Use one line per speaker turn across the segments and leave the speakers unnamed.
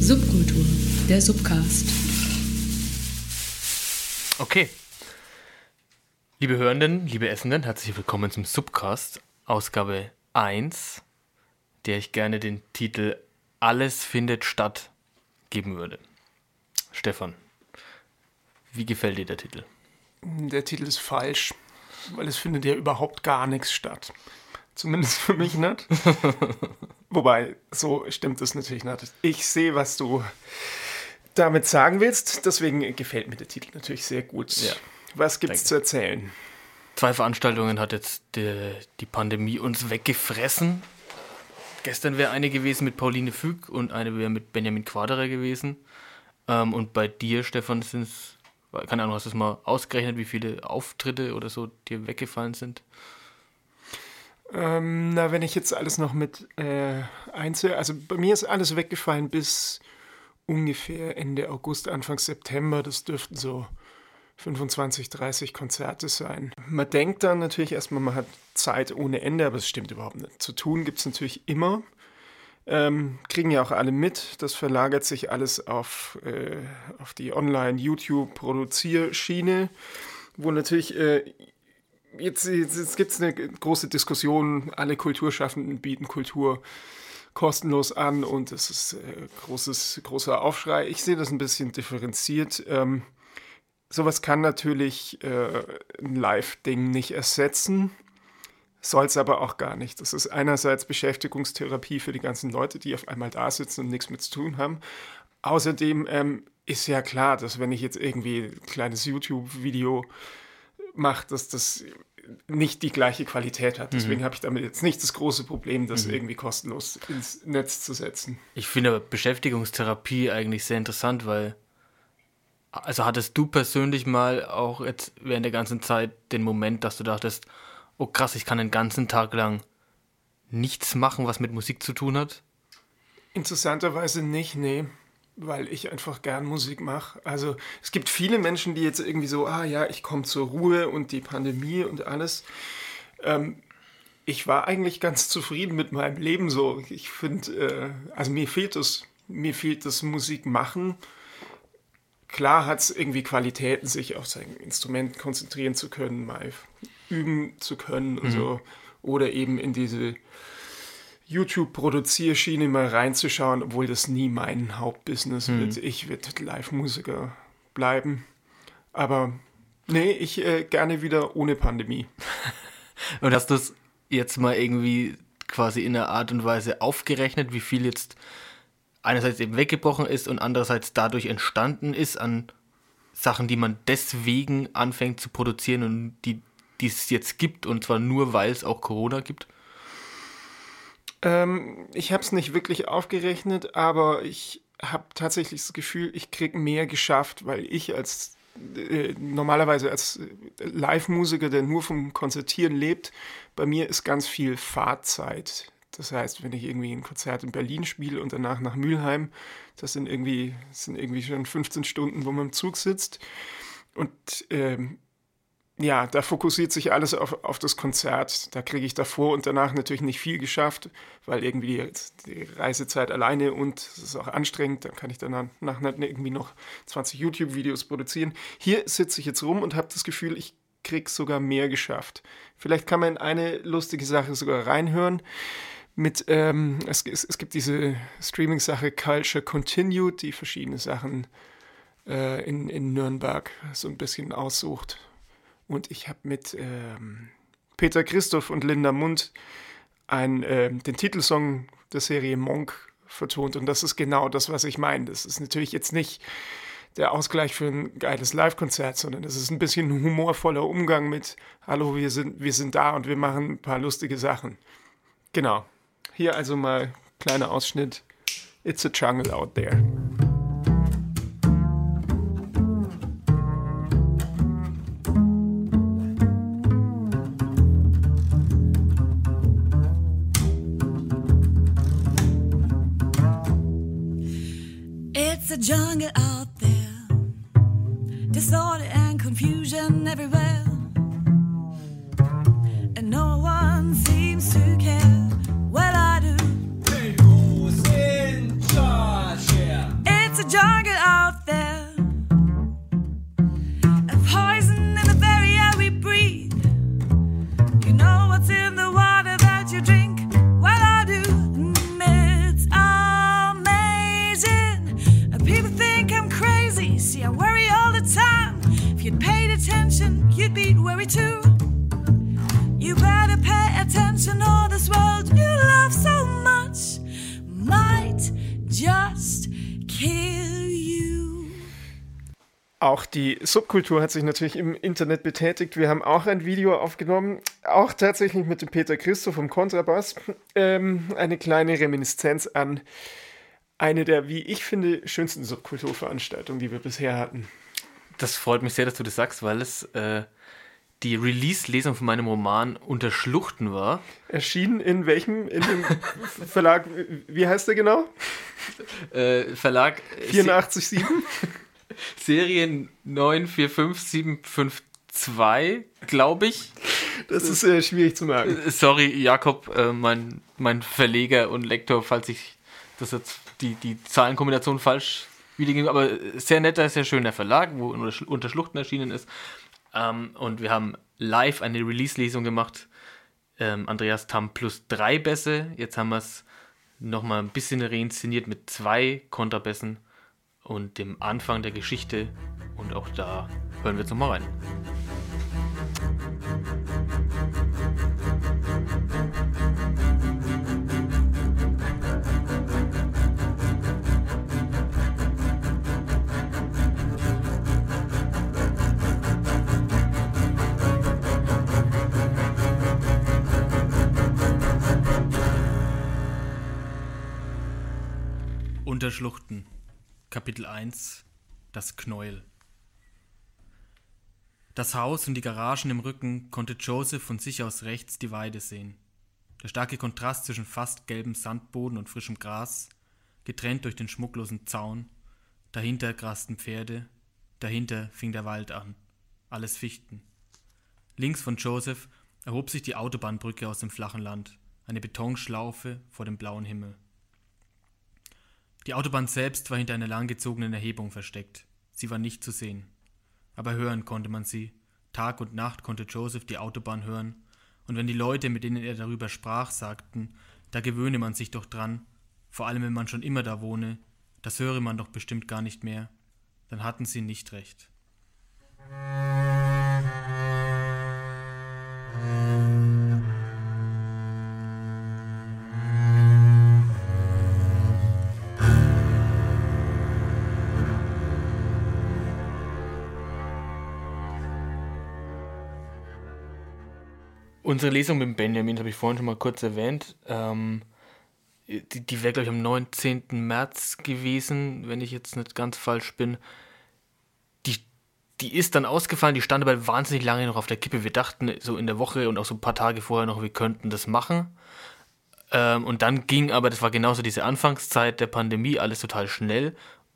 Subkultur, der Subcast.
Okay. Liebe Hörenden, liebe Essenden, herzlich willkommen zum Subcast, Ausgabe 1, der ich gerne den Titel Alles findet statt geben würde. Stefan, wie gefällt dir der Titel?
Der Titel ist falsch, weil es findet ja überhaupt gar nichts statt. Zumindest für mich nicht. Wobei, so stimmt es natürlich nicht. Ich sehe, was du damit sagen willst. Deswegen gefällt mir der Titel natürlich sehr gut.
Ja,
was gibt es
danke.
zu erzählen?
Zwei Veranstaltungen hat jetzt die, die Pandemie uns weggefressen. Gestern wäre eine gewesen mit Pauline Füg und eine wäre mit Benjamin Quaderer gewesen. Ähm, und bei dir, Stefan, sind es, keine Ahnung, hast du es mal ausgerechnet, wie viele Auftritte oder so dir weggefallen sind?
Ähm, na, wenn ich jetzt alles noch mit äh, einzeln, also bei mir ist alles weggefallen bis ungefähr Ende August, Anfang September. Das dürften so 25, 30 Konzerte sein. Man denkt dann natürlich erstmal, man hat Zeit ohne Ende, aber es stimmt überhaupt nicht. Zu tun gibt es natürlich immer. Ähm, kriegen ja auch alle mit. Das verlagert sich alles auf, äh, auf die Online-YouTube-Produzierschiene, wo natürlich äh, jetzt, jetzt, jetzt gibt es eine große Diskussion, alle Kulturschaffenden bieten Kultur kostenlos an und es ist äh, großes, großer Aufschrei. Ich sehe das ein bisschen differenziert. Ähm, sowas kann natürlich äh, ein Live-Ding nicht ersetzen, soll es aber auch gar nicht. Das ist einerseits Beschäftigungstherapie für die ganzen Leute, die auf einmal da sitzen und nichts mit zu tun haben. Außerdem ähm, ist ja klar, dass wenn ich jetzt irgendwie ein kleines YouTube-Video mache, dass das nicht die gleiche Qualität hat. Deswegen habe ich damit jetzt nicht das große Problem, das irgendwie kostenlos ins Netz zu setzen.
Ich finde aber Beschäftigungstherapie eigentlich sehr interessant, weil, also hattest du persönlich mal auch jetzt während der ganzen Zeit den Moment, dass du dachtest, oh krass, ich kann den ganzen Tag lang nichts machen, was mit Musik zu tun hat?
Interessanterweise nicht, nee, weil ich einfach gern Musik mache. Also es gibt viele Menschen, die jetzt irgendwie so, ah ja, ich komme zur Ruhe und die Pandemie und alles. Ähm, ich war eigentlich ganz zufrieden mit meinem Leben so. Ich finde, äh, also mir fehlt das, mir fehlt das Musik machen. Klar hat es irgendwie Qualitäten, sich auf sein Instrument konzentrieren zu können, mal üben zu können und so. Oder eben in diese YouTube-Produzierschiene mal reinzuschauen, obwohl das nie mein Hauptbusiness wird. Ich werde Live-Musiker bleiben. Aber nee, ich äh, gerne wieder ohne Pandemie.
Und hast du es jetzt mal irgendwie quasi in einer Art und Weise aufgerechnet, wie viel jetzt einerseits eben weggebrochen ist und andererseits dadurch entstanden ist an Sachen, die man deswegen anfängt zu produzieren und die, die es jetzt gibt und zwar nur, weil es auch Corona gibt?
Ähm, ich habe es nicht wirklich aufgerechnet, aber ich habe tatsächlich das Gefühl, ich kriege mehr geschafft, weil ich als äh, normalerweise als äh, Live-Musiker, der nur vom Konzertieren lebt, bei mir ist ganz viel Fahrzeit. Das heißt, wenn ich irgendwie ein Konzert in Berlin spiele und danach nach Mülheim, das sind irgendwie, das sind irgendwie schon 15 Stunden, wo man im Zug sitzt. Und ähm, ja, da fokussiert sich alles auf, auf das Konzert. Da kriege ich davor und danach natürlich nicht viel geschafft, weil irgendwie die, Reisezeit alleine und es ist auch anstrengend. Dann kann ich danach irgendwie noch 20 YouTube-Videos produzieren. Hier sitze ich jetzt rum und habe das Gefühl, ich krieg sogar mehr geschafft. Vielleicht kann man in eine lustige Sache sogar reinhören. Mit, ähm, es, es, es gibt diese Streaming-Sache Culture Continued, die verschiedene Sachen äh, in, in Nürnberg so ein bisschen aussucht. Und ich habe mit ähm, Peter Christoph und Linda Mund ein, ähm, den Titelsong der Serie Monk vertont. Und das ist genau das, was ich meine. Das ist natürlich jetzt nicht der Ausgleich für ein geiles Live-Konzert, sondern es ist ein bisschen humorvoller Umgang mit Hallo, wir sind, wir sind da und wir machen ein paar lustige Sachen. Genau. Hier also mal kleiner Ausschnitt. It's a jungle out there.
Jungle out
die Subkultur hat sich natürlich im Internet betätigt. Wir haben auch ein Video aufgenommen, auch tatsächlich mit dem Peter Christo vom Kontrabass. Ähm, eine kleine Reminiszenz an eine der, wie ich finde, schönsten Subkulturveranstaltungen, die wir bisher hatten.
Das freut mich sehr, dass du das sagst, weil es äh, die Release-Lesung von meinem Roman Unter Schluchten war.
Erschienen in welchem, in dem Verlag, wie heißt der genau?
Äh, Verlag
84,7?
Serie 945752, glaube ich.
Das ist äh, schwierig zu merken.
Sorry, Jakob, äh, mein, mein Verleger und Lektor, falls ich das jetzt die, die Zahlenkombination falsch wiedergebe, aber sehr netter, sehr schöner Verlag, wo unter Schluchten erschienen ist. Ähm, und wir haben live eine Release-Lesung gemacht. Ähm, Andreas Tam plus drei Bässe. Jetzt haben wir es nochmal ein bisschen reinszeniert mit zwei Kontrabässen und dem Anfang der Geschichte. Und auch da hören wir jetzt nochmal rein. Unterschluchten. Kapitel 1 Das Knäuel Das Haus und die Garagen im Rücken konnte Joseph von sich aus rechts die Weide sehen. Der starke Kontrast zwischen fast gelbem Sandboden und frischem Gras, getrennt durch den schmucklosen Zaun, dahinter grasten Pferde, dahinter fing der Wald an, alles Fichten. Links von Joseph erhob sich die Autobahnbrücke aus dem flachen Land, eine Betonschlaufe vor dem blauen Himmel. Die Autobahn selbst war hinter einer langgezogenen Erhebung versteckt. Sie war nicht zu sehen. Aber hören konnte man sie. Tag und Nacht konnte Joseph die Autobahn hören, und wenn die Leute, mit denen er darüber sprach, sagten, da gewöhne man sich doch dran, vor allem wenn man schon immer da wohne, das höre man doch bestimmt gar nicht mehr, dann hatten sie nicht recht. Unsere Lesung mit Benjamin habe ich vorhin schon mal kurz erwähnt. Ähm, die die wäre, glaube ich, am 19. März gewesen, wenn ich jetzt nicht ganz falsch bin. Die, die ist dann ausgefallen, die stand aber wahnsinnig lange noch auf der Kippe. Wir dachten so in der Woche und auch so ein paar Tage vorher noch, wir könnten das machen. Ähm, und dann ging aber, das war genauso diese Anfangszeit der Pandemie, alles total schnell.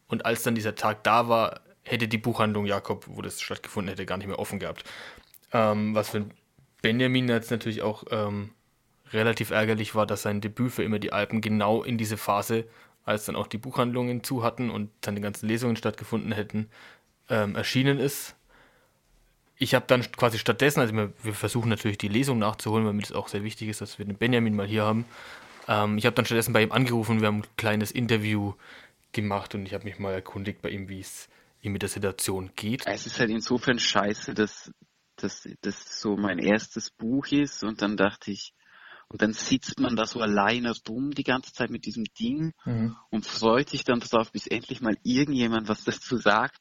Und als dann dieser Tag da war, hätte die Buchhandlung Jakob, wo das stattgefunden hätte, gar nicht mehr offen gehabt. Ähm, was für ein Benjamin jetzt natürlich auch ähm, relativ ärgerlich war, dass sein Debüt für immer die Alpen genau in diese Phase, als dann auch die Buchhandlungen zu hatten und seine ganzen Lesungen stattgefunden hätten, ähm, erschienen ist. Ich habe dann quasi stattdessen, also wir versuchen natürlich die Lesung nachzuholen, weil mir das auch sehr wichtig ist, dass wir den Benjamin mal hier haben. Ähm, ich habe dann stattdessen bei ihm angerufen, wir haben ein kleines Interview gemacht und ich habe mich mal erkundigt bei ihm, wie es ihm mit der Situation geht.
Es ist halt insofern scheiße, dass dass das so mein erstes Buch ist und dann dachte ich, und dann sitzt man da so alleine dumm die ganze Zeit mit diesem Ding mhm. und freut sich dann darauf, bis endlich mal irgendjemand was dazu sagt.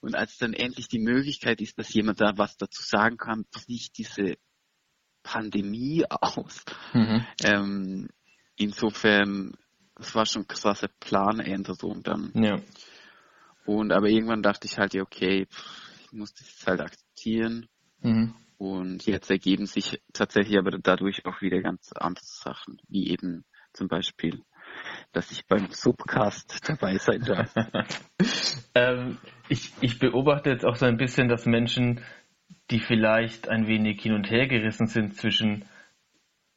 Und als dann endlich die Möglichkeit ist, dass jemand da was dazu sagen kann, bricht diese Pandemie aus. Mhm. Ähm, insofern, das war schon krasse Planänderung dann. Ja. Und aber irgendwann dachte ich halt, ja, okay, ich muss das halt akzeptieren. Mhm. Und jetzt ergeben sich tatsächlich aber dadurch auch wieder ganz andere Sachen, wie eben zum Beispiel, dass ich beim Subcast dabei sein darf.
ähm, ich, ich beobachte jetzt auch so ein bisschen, dass Menschen, die vielleicht ein wenig hin und her gerissen sind zwischen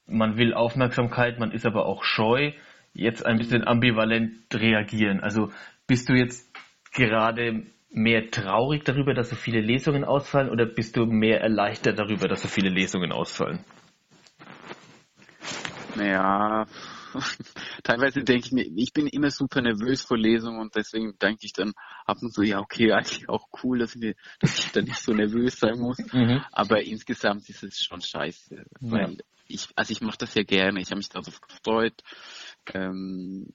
man will Aufmerksamkeit, man ist aber auch scheu, jetzt ein bisschen ambivalent reagieren. Also bist du jetzt gerade mehr traurig darüber, dass so viele Lesungen ausfallen oder bist du mehr erleichtert darüber, dass so viele Lesungen ausfallen?
Naja, teilweise denke ich mir, ich bin immer super nervös vor Lesungen und deswegen denke ich dann ab und zu, ja, okay, eigentlich auch cool, dass, mir, dass ich da nicht so nervös sein muss. Mhm. Aber insgesamt ist es schon scheiße. Ja. Weil ich, also ich mache das ja gerne, ich habe mich darauf gefreut. Ähm,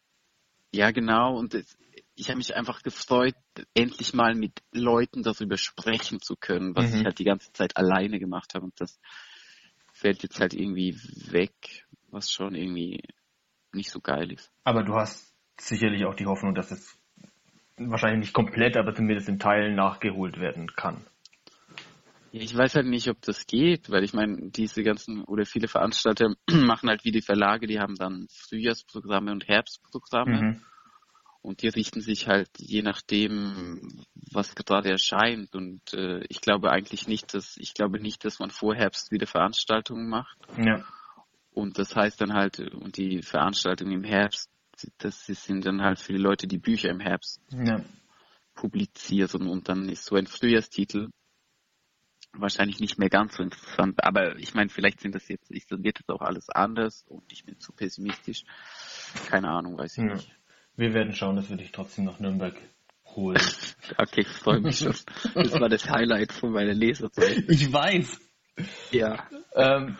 ja, genau, und es, ich habe mich einfach gefreut, endlich mal mit Leuten darüber sprechen zu können, was mhm. ich halt die ganze Zeit alleine gemacht habe. Und das fällt jetzt halt irgendwie weg, was schon irgendwie nicht so geil ist.
Aber du hast sicherlich auch die Hoffnung, dass es wahrscheinlich nicht komplett, aber zumindest in Teilen nachgeholt werden kann.
Ich weiß halt nicht, ob das geht, weil ich meine, diese ganzen oder viele Veranstalter machen halt wie die Verlage, die haben dann Frühjahrsprogramme und Herbstprogramme. Mhm. Und die richten sich halt je nachdem, was gerade erscheint. Und äh, ich glaube eigentlich nicht, dass ich glaube nicht, dass man vor Herbst wieder Veranstaltungen macht.
Ja.
Und das heißt dann halt, und die Veranstaltungen im Herbst, das sind dann halt für die Leute, die Bücher im Herbst
ja.
publizieren. Und dann ist so ein Frühjahrstitel wahrscheinlich nicht mehr ganz so interessant. Aber ich meine, vielleicht sind das jetzt, ich, wird das auch alles anders und ich bin zu pessimistisch. Keine Ahnung, weiß ich ja. nicht.
Wir werden schauen, dass wir dich trotzdem nach Nürnberg holen.
okay, ich freue mich schon. Das war das Highlight von meiner Leserzeit.
Ich weiß.
Ja.
Ähm,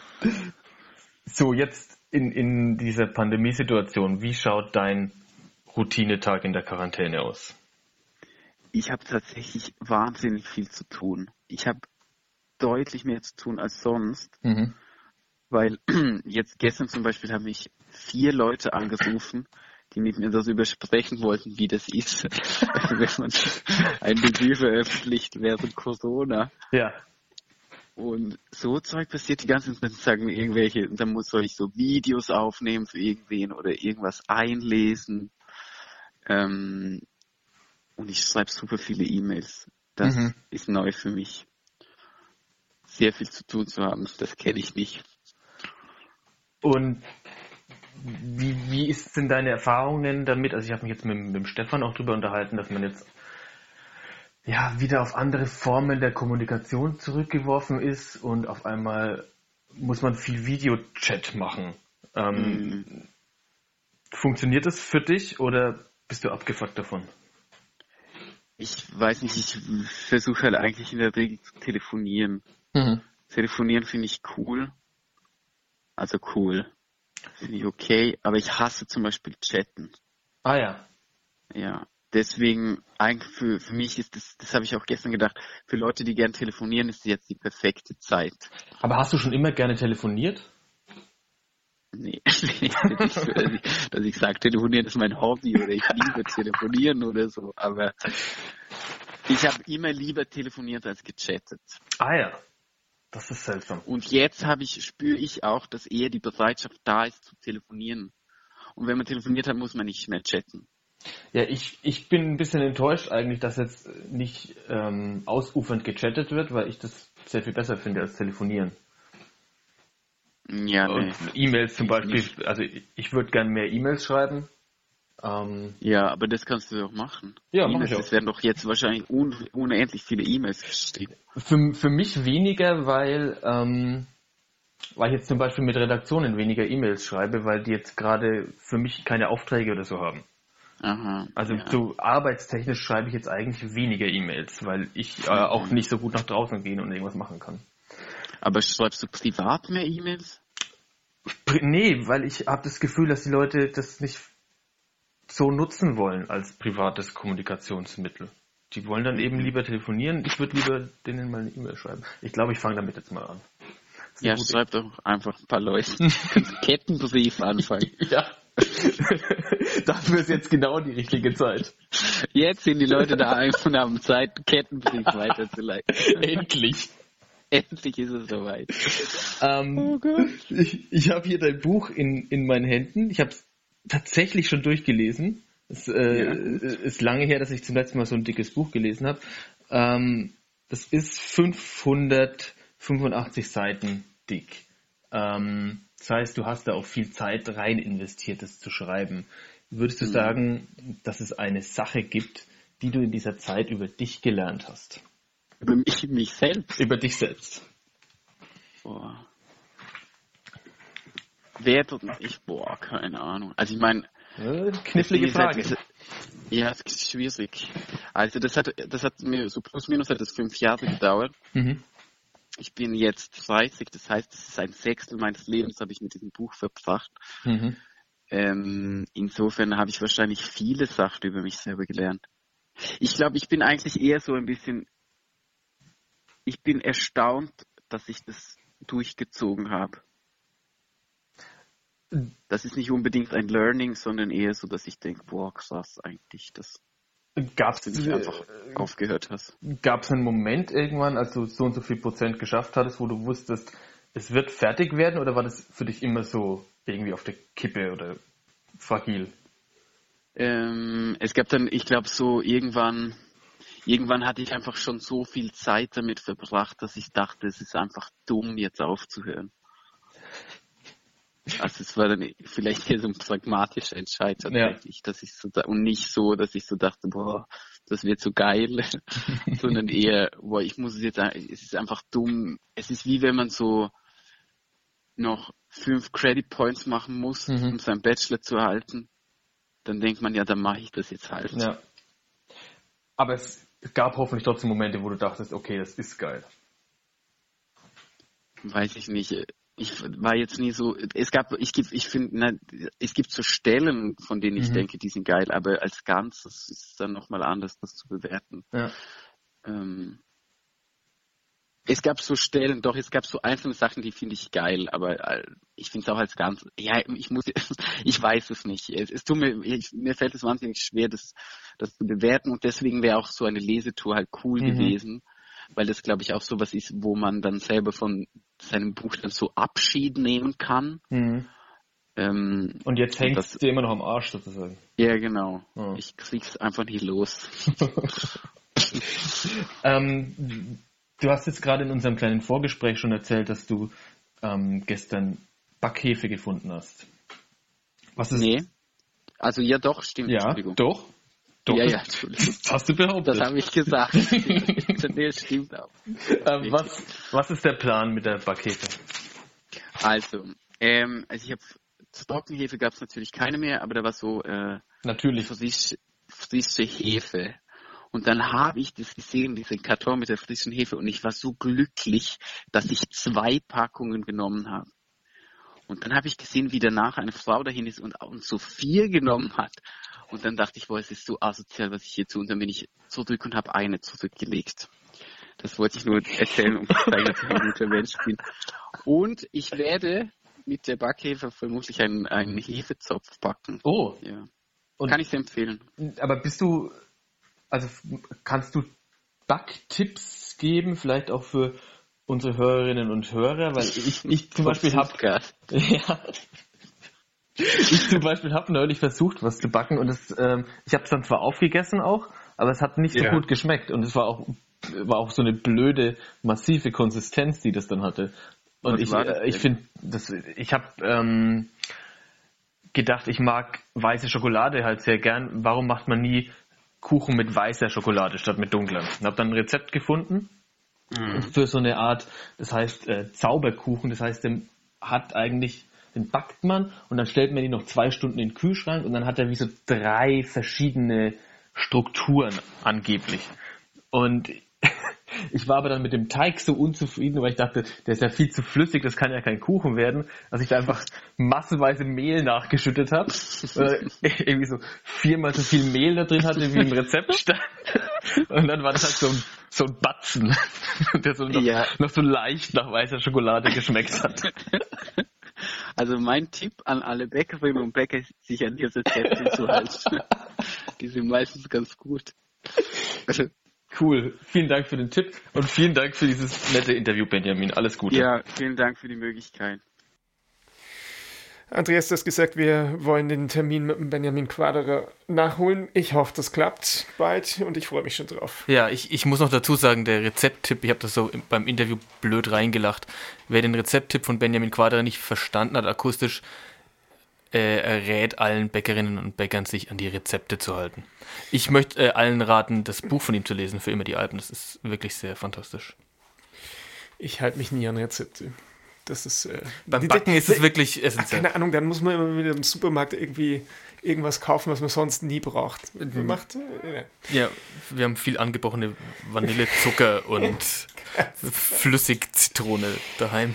so, jetzt in, in dieser Pandemiesituation, wie schaut dein Routinetag in der Quarantäne aus?
Ich habe tatsächlich wahnsinnig viel zu tun. Ich habe deutlich mehr zu tun als sonst. Mhm. Weil jetzt gestern zum Beispiel haben mich vier Leute angerufen, die mit mir darüber sprechen wollten, wie das ist, wenn man ein Debüt veröffentlicht während Corona.
Ja.
Und so Zeug passiert die ganze Zeit, sagen irgendwelche, dann muss soll ich so Videos aufnehmen für irgendwen oder irgendwas einlesen. Ähm, und ich schreibe super viele E-Mails. Das mhm. ist neu für mich sehr viel zu tun zu haben. Das kenne ich nicht.
Und wie, wie ist denn deine Erfahrungen damit? Also ich habe mich jetzt mit, mit dem Stefan auch darüber unterhalten, dass man jetzt ja wieder auf andere Formen der Kommunikation zurückgeworfen ist und auf einmal muss man viel Videochat machen. Ähm, mhm. Funktioniert das für dich oder bist du abgefuckt davon?
Ich weiß nicht, ich versuche halt eigentlich in der Regel zu telefonieren. Mhm. Telefonieren finde ich cool. Also cool. Finde ich okay, aber ich hasse zum Beispiel Chatten.
Ah ja.
Ja. Deswegen, eigentlich für, für mich ist das, das habe ich auch gestern gedacht, für Leute, die gerne telefonieren, ist jetzt die perfekte Zeit.
Aber hast du schon immer gerne telefoniert?
Nee, nicht, dass, ich, dass ich sage, telefonieren ist mein Hobby oder ich liebe telefonieren oder so, aber ich habe immer lieber telefoniert als gechattet.
Ah ja. Das ist seltsam.
Und jetzt habe ich, spüre ich auch, dass eher die Bereitschaft da ist zu telefonieren. Und wenn man telefoniert hat, muss man nicht mehr chatten.
Ja, ich, ich bin ein bisschen enttäuscht eigentlich, dass jetzt nicht ähm, ausufernd gechattet wird, weil ich das sehr viel besser finde als telefonieren.
Ja,
nee. E-Mails zum Beispiel, also ich, ich würde gerne mehr E-Mails schreiben,
ähm, ja, aber das kannst du doch machen.
Ja, mach ich auch.
Es werden doch jetzt wahrscheinlich un unendlich viele E-Mails geschrieben.
Für, für mich weniger, weil, ähm, weil ich jetzt zum Beispiel mit Redaktionen weniger E-Mails schreibe, weil die jetzt gerade für mich keine Aufträge oder so haben.
Aha,
also ja. so arbeitstechnisch schreibe ich jetzt eigentlich weniger E-Mails, weil ich äh, auch nicht so gut nach draußen gehen und irgendwas machen kann.
Aber schreibst du privat mehr E-Mails?
Nee, weil ich habe das Gefühl, dass die Leute das nicht so nutzen wollen als privates Kommunikationsmittel. Die wollen dann eben lieber telefonieren. Ich würde lieber denen mal eine E-Mail schreiben. Ich glaube, ich fange damit jetzt mal an.
Ja, schreib doch einfach ein paar Leute. Kettenbrief anfangen.
ja. Dafür ist jetzt genau die richtige Zeit.
Jetzt sind die Leute da einfach haben Zeit, Kettenbrief weiterzuleiten.
Endlich.
Endlich ist es soweit.
Ähm, oh Gott. Ich, ich habe hier dein Buch in, in meinen Händen. Ich habe es tatsächlich schon durchgelesen. Es äh, ja. ist lange her, dass ich zum letzten Mal so ein dickes Buch gelesen habe. Ähm, das ist 585 Seiten dick. Ähm, das heißt, du hast da auch viel Zeit rein investiert, das zu schreiben. Würdest du mhm. sagen, dass es eine Sache gibt, die du in dieser Zeit über dich gelernt hast?
Über mich, mich selbst?
Über dich selbst.
Boah. Wer ich, boah, keine Ahnung. Also ich meine,
knifflige Frage.
Halt, ja, es ist schwierig. Also das hat, das hat mir so plus minus hat das fünf Jahre gedauert. Mhm. Ich bin jetzt 30, das heißt, das ist ein Sechstel meines Lebens habe ich mit diesem Buch verbracht. Mhm. Ähm, insofern habe ich wahrscheinlich viele Sachen über mich selber gelernt. Ich glaube, ich bin eigentlich eher so ein bisschen, ich bin erstaunt, dass ich das durchgezogen habe. Das ist nicht unbedingt ein Learning, sondern eher so, dass ich denke, boah, krass, eigentlich, dass
Gab's,
du nicht einfach
äh,
aufgehört hast.
Gab es einen Moment irgendwann, als du so und so viel Prozent geschafft hattest, wo du wusstest, es wird fertig werden oder war das für dich immer so irgendwie auf der Kippe oder fragil?
Ähm, es gab dann, ich glaube, so irgendwann, irgendwann hatte ich einfach schon so viel Zeit damit verbracht, dass ich dachte, es ist einfach dumm, jetzt aufzuhören. Also es war dann vielleicht eher so ein pragmatischer Entscheid tatsächlich, dass ich so da, und nicht so, dass ich so dachte, boah, das wird so geil, sondern eher, boah, ich muss es jetzt, es ist einfach dumm. Es ist wie wenn man so noch fünf Credit Points machen muss,
Mhm.
um seinen Bachelor zu erhalten. Dann denkt man, ja, dann mache ich das jetzt halt.
Ja. Aber es gab hoffentlich trotzdem Momente, wo du dachtest, okay, das ist geil.
weiß ich nicht. Ich war jetzt nie so, es gab, ich geb, ich finde, es gibt so Stellen, von denen ich
Mhm.
denke, die sind geil, aber als Ganzes ist es dann nochmal anders, das zu bewerten.
Ja.
Ähm, es gab so Stellen, doch, es gab so einzelne Sachen, die finde ich geil, aber äh, ich finde es auch als ganz, ja, ich muss, ich weiß es nicht. Es, es tut mir, ich, mir fällt es wahnsinnig schwer, das, das zu bewerten und deswegen wäre auch so eine Lesetour halt cool
Mhm.
gewesen, weil das, glaube ich, auch sowas ist, wo man dann selber von seinem Buch dann so Abschied nehmen kann.
Mhm.
Ähm,
Und jetzt hängt es dir immer noch am Arsch sozusagen.
ja, genau.
Ja.
Ich krieg's einfach nicht los.
Ähm, du hast jetzt gerade in unserem kleinen Vorgespräch schon erzählt, dass du ähm, gestern Backhefe gefunden hast. Was ist
nee. Also ja, doch, stimmt.
Ja,
Entschuldigung.
doch. Doch,
ja, ja, Entschuldigung.
das hast du behauptet.
Das habe ich gesagt. nee, stimmt auch.
ähm, was, was ist der Plan mit der Backhefe?
Also, ähm, also ich habe Trockenhefe gab es natürlich keine mehr, aber da war so äh,
Natürlich.
frisch, frische Hefe. Und dann habe ich das gesehen, diesen Karton mit der frischen Hefe, und ich war so glücklich, dass ich zwei Packungen genommen habe. Und dann habe ich gesehen, wie danach eine Frau dahin ist und, und so vier genommen hat. Und dann dachte ich, boah, es ist so asozial, was ich hier tue. Und dann bin ich zurück und habe eine zurückgelegt. Das wollte ich nur erzählen, um zu zeigen, dass ich ein guter Mensch bin. Und ich werde mit der Backhefe vermutlich einen, einen Hefezopf backen.
Oh,
Ja.
Und-
Kann ich sehr empfehlen.
aber bist du, also kannst du Backtipps geben, vielleicht auch für unsere Hörerinnen und Hörer? Weil ich, ich zum Beispiel habe. Ja. Ich zum Beispiel habe neulich versucht, was zu backen und es, ähm, ich habe es dann zwar aufgegessen auch, aber es hat nicht so
Ja.
gut geschmeckt und es war auch war auch so eine blöde massive Konsistenz, die das dann hatte. Und
Was
ich
das
äh, ich finde, das ich habe ähm, gedacht, ich mag weiße Schokolade halt sehr gern. Warum macht man nie Kuchen mit weißer Schokolade statt mit dunkler? Und habe dann ein Rezept gefunden für so eine Art, das heißt äh, Zauberkuchen, das heißt, den hat eigentlich, den backt man und dann stellt man ihn noch zwei Stunden in den Kühlschrank und dann hat er wie so drei verschiedene Strukturen angeblich. Und ich war aber dann mit dem Teig so unzufrieden, weil ich dachte, der ist ja viel zu flüssig, das kann ja kein Kuchen werden, dass ich da einfach massenweise Mehl nachgeschüttet habe. Irgendwie so viermal so viel Mehl da drin hatte, wie im Rezept stand. Und dann war das halt so ein, so ein Batzen, der so noch,
Ja.
noch so leicht nach weißer Schokolade geschmeckt hat.
Also mein Tipp an alle Bäckerinnen und Bäcker ist, sich an die Rezepte zu halten. Die sind meistens ganz gut.
Cool. Vielen Dank für den Tipp und vielen Dank für dieses nette Interview, Benjamin. Alles Gute.
Ja, vielen Dank für die Möglichkeit.
Andreas, du hast gesagt, wir wollen den Termin mit dem Benjamin Quaderer nachholen. Ich hoffe, das klappt bald und ich freue mich schon drauf.
Ja, ich, ich muss noch dazu sagen, der Rezepttipp, ich habe das so im- beim Interview blöd reingelacht. Wer den Rezepttipp von Benjamin Quadra nicht verstanden hat akustisch, äh, rät allen Bäckerinnen und Bäckern, sich an die Rezepte zu halten. Ich möchte äh, allen raten, das Buch von ihm zu lesen, für immer die Alpen. Das ist wirklich sehr fantastisch.
Ich halte mich nie an Rezepte. Das ist. Äh,
Beim Backen ist es wirklich
Ach,
essentiell.
keine Ahnung, dann muss man immer wieder im Supermarkt irgendwie irgendwas kaufen, was man sonst nie braucht. Macht, äh,
Ja, wir haben viel angebrochene Vanillezucker und Flüssigzitrone daheim.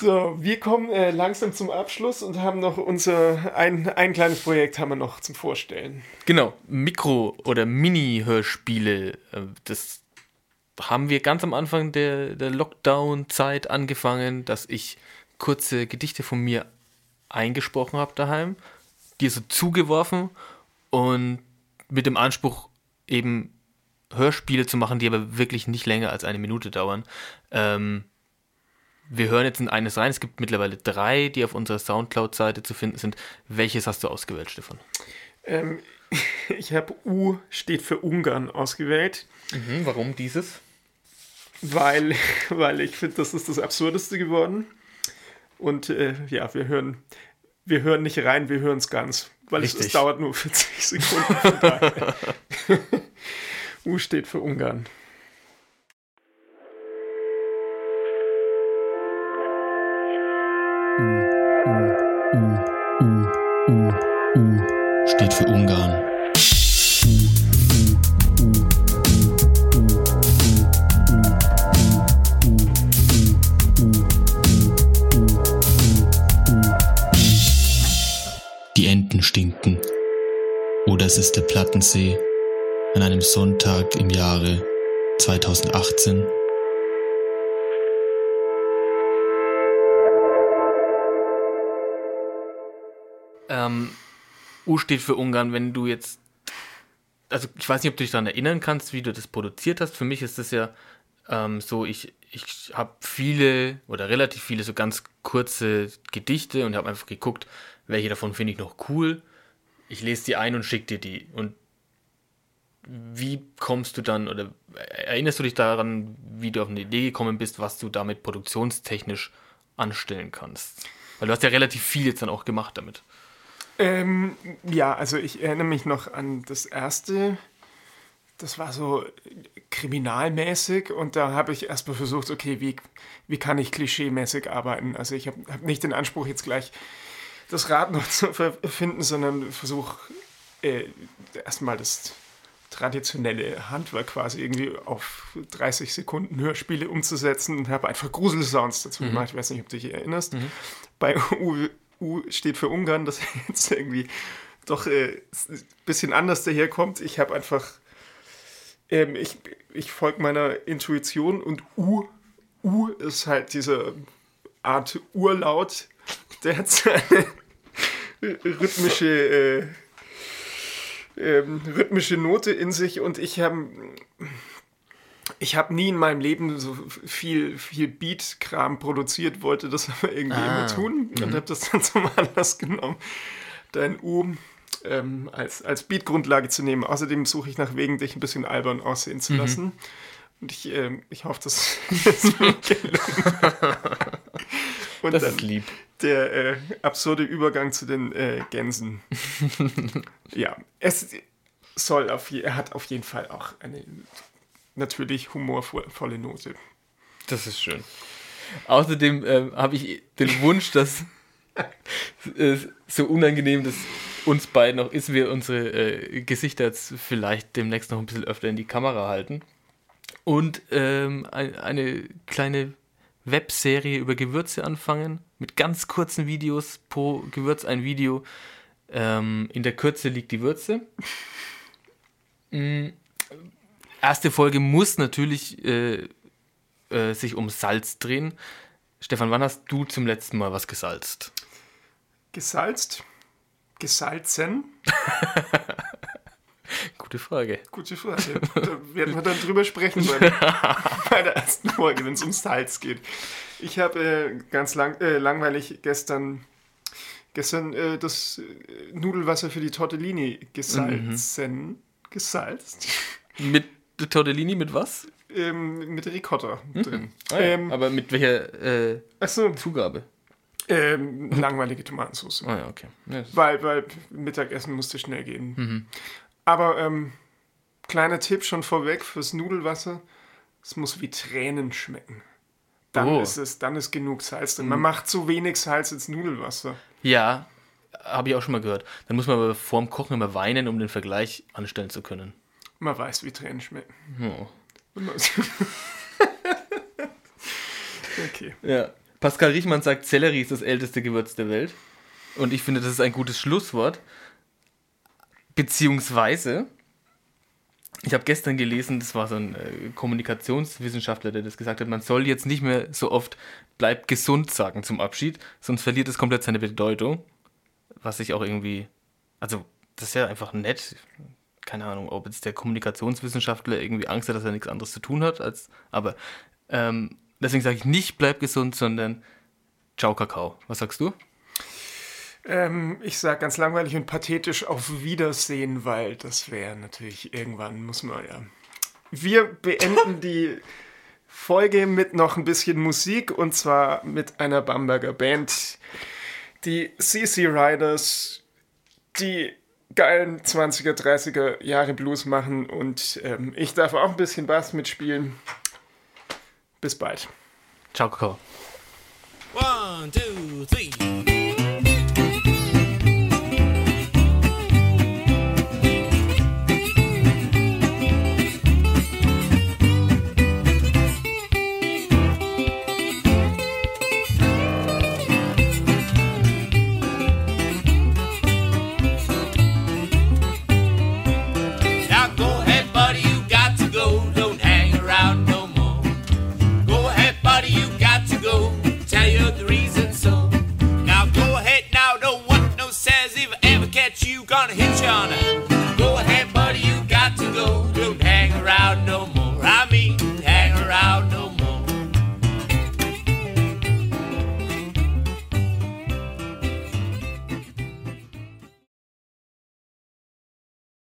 So, wir kommen äh, langsam zum Abschluss und haben noch unser, ein, ein kleines Projekt haben wir noch zum Vorstellen.
Genau, Mikro- oder Mini-Hörspiele. äh, Das haben wir ganz am Anfang der, der Lockdown-Zeit angefangen, dass ich kurze Gedichte von mir eingesprochen habe daheim, dir so zugeworfen und mit dem Anspruch eben Hörspiele zu machen, die aber wirklich nicht länger als eine Minute dauern. Ähm, wir hören jetzt in eines rein. Es gibt mittlerweile drei, die auf unserer Soundcloud-Seite zu finden sind. Welches hast du ausgewählt, Stefan?
Ähm, ich habe U steht für Ungarn ausgewählt,
Mhm, warum dieses?
Weil, weil ich finde, das ist das Absurdeste geworden. Und äh, ja, wir hören, wir hören nicht rein, wir hören es ganz. Weil es, es
Richtig.
dauert nur 40 Sekunden. U steht für Ungarn.
steht für Ungarn. Es ist der Plattensee an einem Sonntag im Jahre 2018.
Ähm, U steht für Ungarn, wenn du jetzt. Also, ich weiß nicht, ob du dich daran erinnern kannst, wie du das produziert hast. Für mich ist das ja ähm, so, ich, ich habe viele oder relativ viele so ganz kurze Gedichte und habe einfach geguckt, welche davon finde ich noch cool. Ich lese die ein und schicke dir die. Und wie kommst du dann oder erinnerst du dich daran, wie du auf eine Idee gekommen bist, was du damit produktionstechnisch anstellen kannst? Weil du hast ja relativ viel jetzt dann auch gemacht damit.
Ähm, ja, also ich erinnere mich noch an das erste. Das war so kriminalmäßig und da habe ich erstmal versucht, okay, wie, wie kann ich klischeemäßig arbeiten? Also ich habe hab nicht den Anspruch, jetzt gleich das Rad noch zu erfinden, sondern versuche äh, erstmal das traditionelle Handwerk quasi irgendwie auf 30 Sekunden Hörspiele umzusetzen und habe einfach Gruselsounds dazu gemacht. Ich weiß nicht, ob du dich erinnerst. Bei U, U steht für Ungarn, das jetzt irgendwie doch äh, ein bisschen anders daherkommt. Ich habe einfach, ähm, ich, ich folge meiner Intuition und U, U ist halt diese Art Urlaut, der hat seine rhythmische, äh, ähm, rhythmische Note in sich und ich habe ich habe nie in meinem Leben so viel, viel Beat-Kram produziert, wollte das aber irgendwie
Ah,
immer tun und habe das dann zum Anlass genommen, dein U ähm, als, als Beat-Grundlage zu nehmen. Außerdem suche ich nach Wegen, dich ein bisschen albern aussehen zu lassen. Und ich, ähm, ich hoffe, das ist mir gelungen. Und
Das ist lieb.
der äh, absurde Übergang zu den äh, Gänsen. ja, es soll auf je, er hat auf jeden Fall auch eine natürlich humorvolle Note.
Das ist schön. Außerdem ähm, habe ich den Wunsch, dass äh, so unangenehm das uns beiden noch ist, wir unsere äh, Gesichter jetzt vielleicht demnächst noch ein bisschen öfter in die Kamera halten und ähm, ein, eine kleine Webserie über Gewürze anfangen mit ganz kurzen Videos pro Gewürz ein Video. Ähm, in der Kürze liegt die Würze. Mm, erste Folge muss natürlich äh, äh, sich um Salz drehen. Stefan, wann hast du zum letzten Mal was gesalzt?
Gesalzt? Gesalzen?
Gute Frage.
Gute Frage. Da werden wir dann drüber sprechen bei, bei der ersten Folge, wenn es um Salz geht. Ich habe äh, ganz lang, äh, langweilig gestern, gestern äh, das äh, Nudelwasser für die Tortellini gesalzen. Gesalzt?
Mit Tortellini mit was?
Ähm, mit Ricotta drin.
Ah, ja.
ähm,
Aber mit welcher äh,
achso,
Zugabe?
ähm, langweilige Tomatensauce.
Ah ja, okay. Das-
Weil, weil Mittagessen musste schnell gehen.
Mhm.
Aber ähm, kleiner Tipp schon vorweg fürs Nudelwasser: Es muss wie Tränen schmecken. Dann
Oh. Mhm.
ist es, dann ist genug Salz drin. Man macht so wenig Salz ins Nudelwasser.
ja habe ich auch schon mal gehört. Dann muss man aber vorm Kochen immer weinen, um den Vergleich anstellen zu können.
Man weiß, wie Tränen schmecken.
Oh.
Okay.
Ja. Pascal Riechmann sagt, Sellerie ist das älteste Gewürz der Welt. Und ich finde, das ist ein gutes Schlusswort. Beziehungsweise, ich habe gestern gelesen, das war so ein äh, Kommunikationswissenschaftler, der das gesagt hat, man soll jetzt nicht mehr so oft bleib gesund sagen zum Abschied, sonst verliert es komplett seine Bedeutung. Was ich auch irgendwie, also das ist ja einfach nett. Keine Ahnung, ob jetzt der Kommunikationswissenschaftler irgendwie Angst hat, dass er nichts anderes zu tun hat, als, aber ähm, deswegen sage ich nicht bleib gesund, sondern ciao Kakao. Was sagst du?
Ähm, ich sage ganz langweilig und pathetisch auf Wiedersehen, weil das wäre natürlich irgendwann, muss man ja. Wir beenden die Folge mit noch ein bisschen Musik und zwar mit einer Bamberger Band, die CC Riders, die geilen 20er, 30er Jahre Blues machen und ähm, ich darf auch ein bisschen Bass mitspielen. Bis bald.
Ciao, Kakao.
One, two,